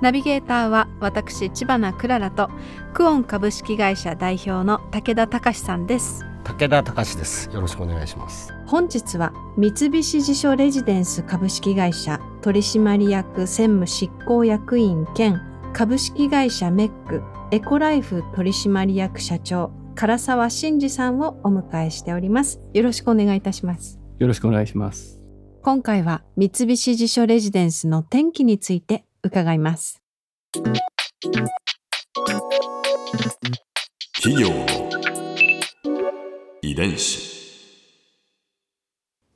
ナビゲーターは私千葉なクララとクオン株式会社代表の武田隆さんです。武田隆です。よろしくお願いします。本日は三菱地所レジデンス株式会社取締役専務執行役員兼株式会社メックエコライフ取締役社長唐沢真二さんをお迎えしております。よろしくお願いいたします。よろしくお願いします。今回は三菱地所レジデンスの転機について伺います。企業の遺伝子。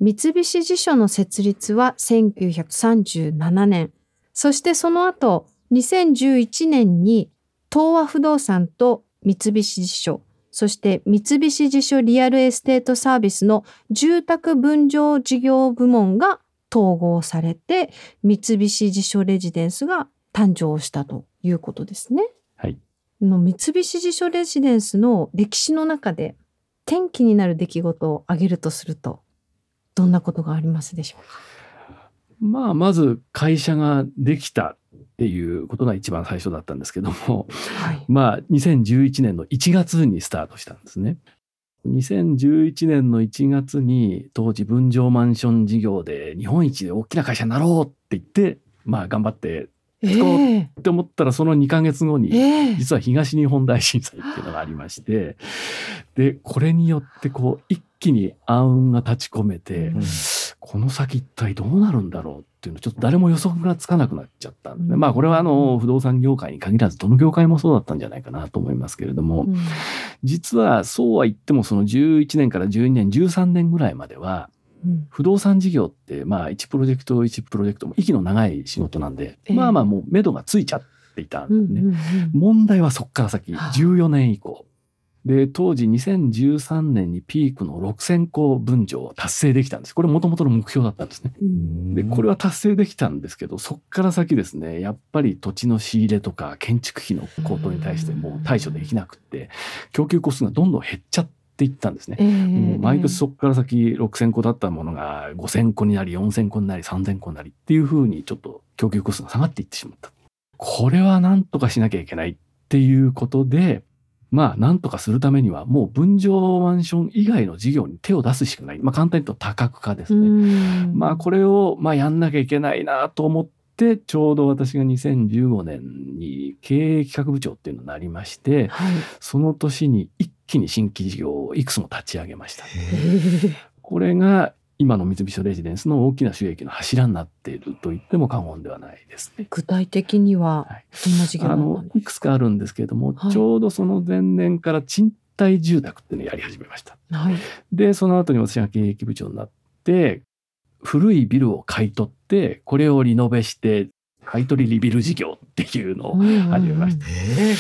三菱地所の設立は1937年。そしてその後2011年に東和不動産と三菱地所。そして三菱地所リアルエステートサービスの住宅分譲事業部門が統合されて三菱地所レジデンスが誕生したということですね。はい。の三菱地所レジデンスの歴史の中で転機になる出来事を挙げるとするとどんなことがありますでしょうか？まあ、まず会社ができたっていうことが一番最初だったんですけども、はい。まあ、2011年の1月にスタートしたんですね。2011年の1月に当時分譲マンション事業で日本一で大きな会社になろうって言って、まあ頑張ってえこうえって思ったらその2ヶ月後にええ。実は東日本大震災っていうのがありまして、で、これによってこう一気に暗雲が立ち込めて、うんこの先一体どうなるんだろうっていうのちょっと誰も予測がつかなくなっちゃったんで、うん。まあこれはあの不動産業界に限らずどの業界もそうだったんじゃないかなと思いますけれども、うん。実はそうは言ってもその11年から12年13年ぐらいまではうん。不動産事業ってまあ1プロジェクト1プロジェクトも息の長い仕事なんで、ええ。まあまあもう目処がついちゃっていたんうんでね、問題はそこから先はあ。14年以降で当時2013年にピークの6000個分譲を達成できたんです。これもともとの目標だったんですね。うん。でこれは達成できたんですけどそこから先ですねやっぱり土地の仕入れとか建築費の高騰に対してもう対処できなくって供給コストがどんどん減っちゃっていったんですね。ええ。もう毎年そこから先6,000個だったものが5,000個になり4,000個になり3,000個になりっていうふうにちょっと供給コストが下がっていってしまった。これは何とかしなきゃいけないっていうことでまあ何とかするためにはもう分譲マンション以外の事業に手を出すしかない。まあ簡単に言うと多角化ですね。うんまあこれをまあやんなきゃいけないなと思ってちょうど私が2015年に経営企画部長っていうのになりましてはいその年に一気に新規事業をいくつも立ち上げました。ええこれが今の三菱レジデンスの大きな収益の柱になっていると言っても過言ではないですね。具体的にははいどんな事業だったあのいくつかあるんですけれども、はいちょうどその前年から賃貸住宅っていうのをやり始めました。かはいでその後に私が経営部長になって古いビルを買い取ってこれをリノベして買い取りリビル事業っていうのを始めました。え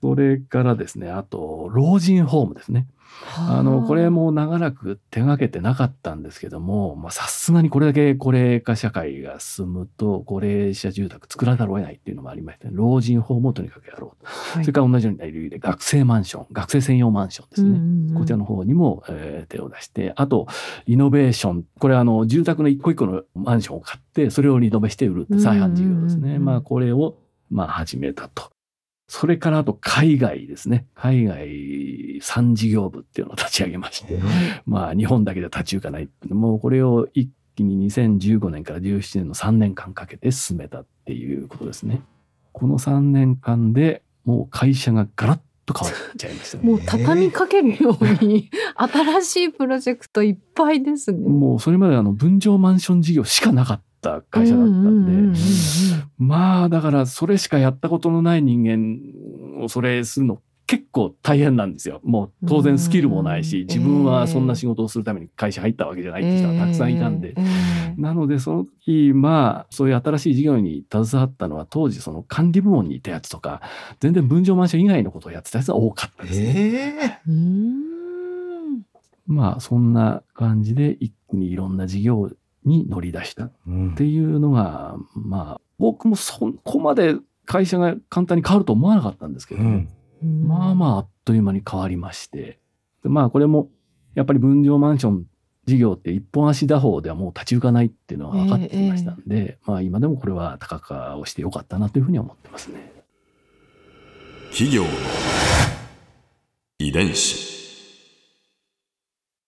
それからですねあと老人ホームですね。あ。のこれも長らく手がけてなかったんですけどもまあさすがにこれだけ高齢化社会が進むと高齢者住宅作らざるを得ないっていうのもありまして、老人ホームをとにかくやろうと、はい。それから同じような理由で学生マンション学生専用マンションですね、うんうんうん。こちらの方にも、えー手を出してあとリノベーション。これあの住宅の一個一個のマンションを買ってそれをリノベして売るって再販事業ですね、うん。うんうんうんまあこれをまあ始めたと。それからあと海外ですね。海外産事業部っていうのを立ち上げまして、まあ日本だけで立ち行かない。もうこれを一気に2015年から17年の3年間かけて進めたっていうことですね。この3年間でもう会社がガラッと変わっちゃいましたね。もう畳みかけるように新しいプロジェクトいっぱいですね。もうそれまであの分譲マンション事業しかなかった会社だったんで、まあだからそれしかやったことのない人間をそれするの結構大変なんですよ。もう当然スキルもないし、うん自分はそんな仕事をするために会社入ったわけじゃないって人がたくさんいたんで。ええなので、その時、まあ、そういう新しい事業に携わったのは、当時、その管理部門にいたやつとか、全然分譲マンション以外のことをやってたやつが多かったですね。まあ、そんな感じで、一気にいろんな事業に乗り出した。っうん。ていうのが、まあ、僕もそこまで会社が簡単に変わると思わなかったんですけど、うん。まあまあ、あっという間に変わりまして。でまあ、これも、やっぱり分譲マンション事業って一本足打法ではもう立ち行かないっていうのは分かってきましたんで、まあ今でもこれは高価をしてよかったなというふうには思ってますね。企業の遺伝子。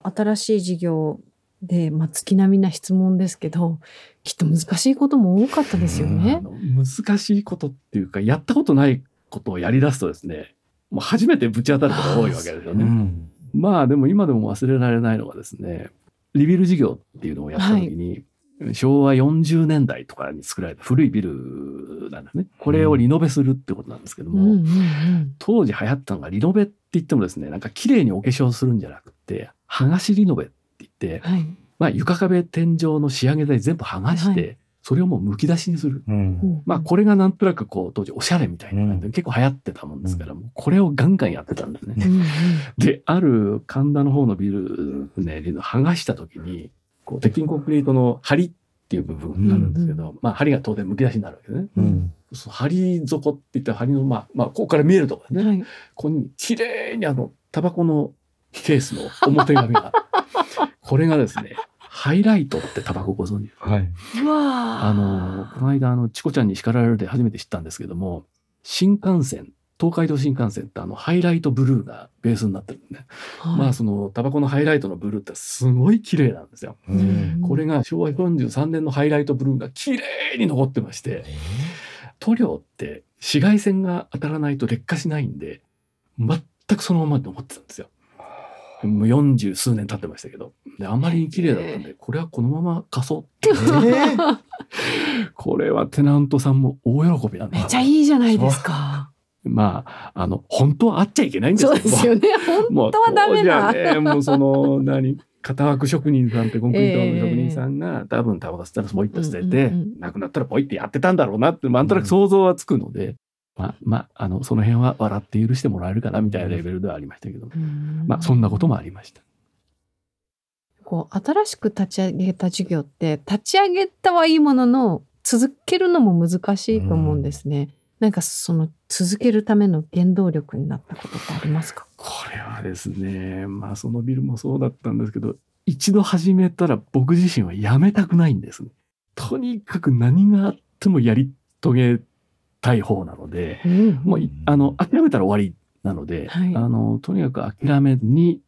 新しい事業で、まあ、月並みな質問ですけどきっと難しいことも多かったですよあね。の難しいことっていうか、やったことないことをやり出すとですね、もう初めてぶち当たることが多いわけですよね。うんまあでも今でも忘れられないのがですね、リビル事業っていうのをやった時に、昭和40年代とかに作られた古いビルなんですね。これをリノベするってことなんですけども、うんうんうん当時流行ったのがリノベって言ってもですね、なんか綺麗にお化粧するんじゃなくて、剥がしリノベって言って、はい。まあ床壁天井の仕上げ材全部剥がして、はそれをもうむき出しにする。うん。まあこれがなんとなくこう当時おしゃれみたいな感じで、うん結構流行ってたもんですから、もうこれをガンガンやってたんですね。うんうん。で、ある神田の方のビルね、剥がした時に、こう鉄筋コンクリートの梁っていう部分があるんですけど、まあ梁が当然むき出しになるわけですね。うん。その梁底って言ったら梁のまあ、まあここから見えるところですね。はい。ここに綺麗にあの、タバコのケースの表紙が、これがですね、ハイライトってタバコご存知ですか？はい。あの、この間、あの、チコちゃんに叱られるで初めて知ったんですけども、新幹線、東海道新幹線ってあの、ハイライトブルーがベースになってるんでね。はいまあ、その、タバコのハイライトのブルーってすごい綺麗なんですよ。うんこれが昭和43年のハイライトブルーが綺麗に残ってまして、塗料って紫外線が当たらないと劣化しないんで、全くそのままで残ってたんですよ。もう40数年経ってましたけど。で、あまりに綺麗だったんで、これはこのまま貸そうって。えー これはテナントさんも大喜びなんですめっちゃいいじゃないですか。まあ、あの、本当はあっちゃいけないんですそうけどですよね。本当はダメな。当時はね、もうその、何、型枠職人さんってコンクリートの職人さんが、多分タバコ吸ったらポイッと捨てて、うんうんうんなくなったらポイってやってたんだろうなって、なんとなく想像はつくので、まあ、まあ、あの、その辺は笑って許してもらえるかなみたいなレベルではありましたけど、まあ、そんなこともありました。こう新しく立ち上げた事業って立ち上げたはいいものの続けるのも難しいと思うんですね。なんかその続けるための原動力になったことってありますか？これはですね、まあ、そのビルもそうだったんですけど、一度始めたら僕自身はやめたくないんです。とにかく何があってもやり遂げたい方なので、もういあの諦めたら終わりなので、はい。あのとにかく諦めに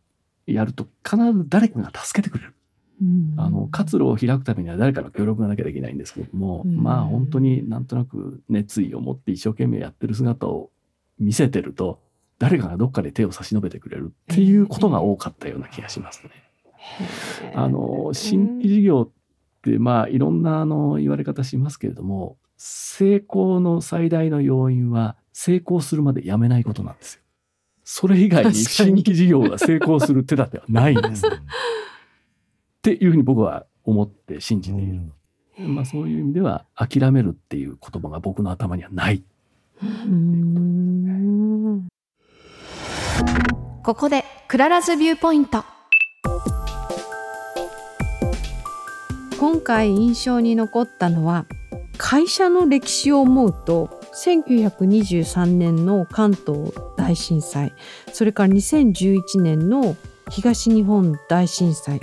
やると必ず誰かが助けてくれる。うんあの活路を開くためには誰かの協力がなきゃできないんですけども、うん。まあ本当になんとなく熱意を持って一生懸命やってる姿を見せてると誰かがどっかで手を差し伸べてくれるっていうことが多かったような気がしますね。あの新規事業ってまあいろんなあの言われ方しますけれども成功の最大の要因は成功するまでやめないことなんですよ。それ以外に新に規事業が成功する手立てはないんです。っていうふうに僕は思って信じている。まあそういう意味では諦めるっていう言葉が僕の頭にはない。うんここでクララズビューポイント今回印象に残ったのは会社の歴史を思うと1923年の関東大震災それから2011年の東日本大震災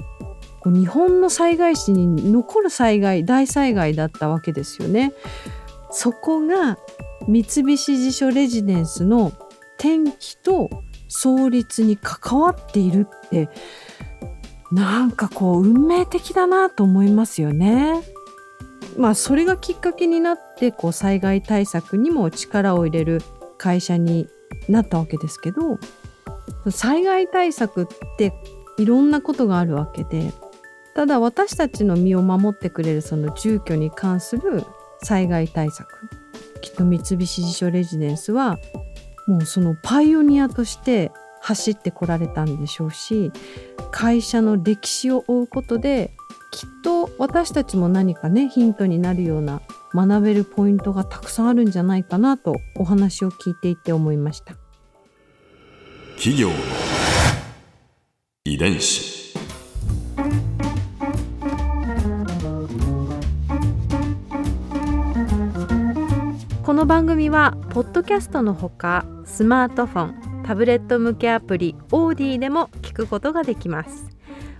日本の災害史に残る災害大災害だったわけですよね。そこが三菱地所レジデンスの転機と創立に関わっているってなんかこう運命的だなと思いますよね。まあそれがきっかけになってこう災害対策にも力を入れる会社になったわけですけど災害対策っていろんなことがあるわけでただ私たちの身を守ってくれるその住居に関する災害対策きっと三菱地所レジデンスはもうそのパイオニアとして走ってこられたんでしょうし会社の歴史を追うことできっと私たちも何かねヒントになるような学べるポイントがたくさんあるんじゃないかなとお話を聞いていて思いました。企業の遺伝子。この番組はポッドキャストのほかスマートフォンタブレット向けアプリオーディでも聞くことができます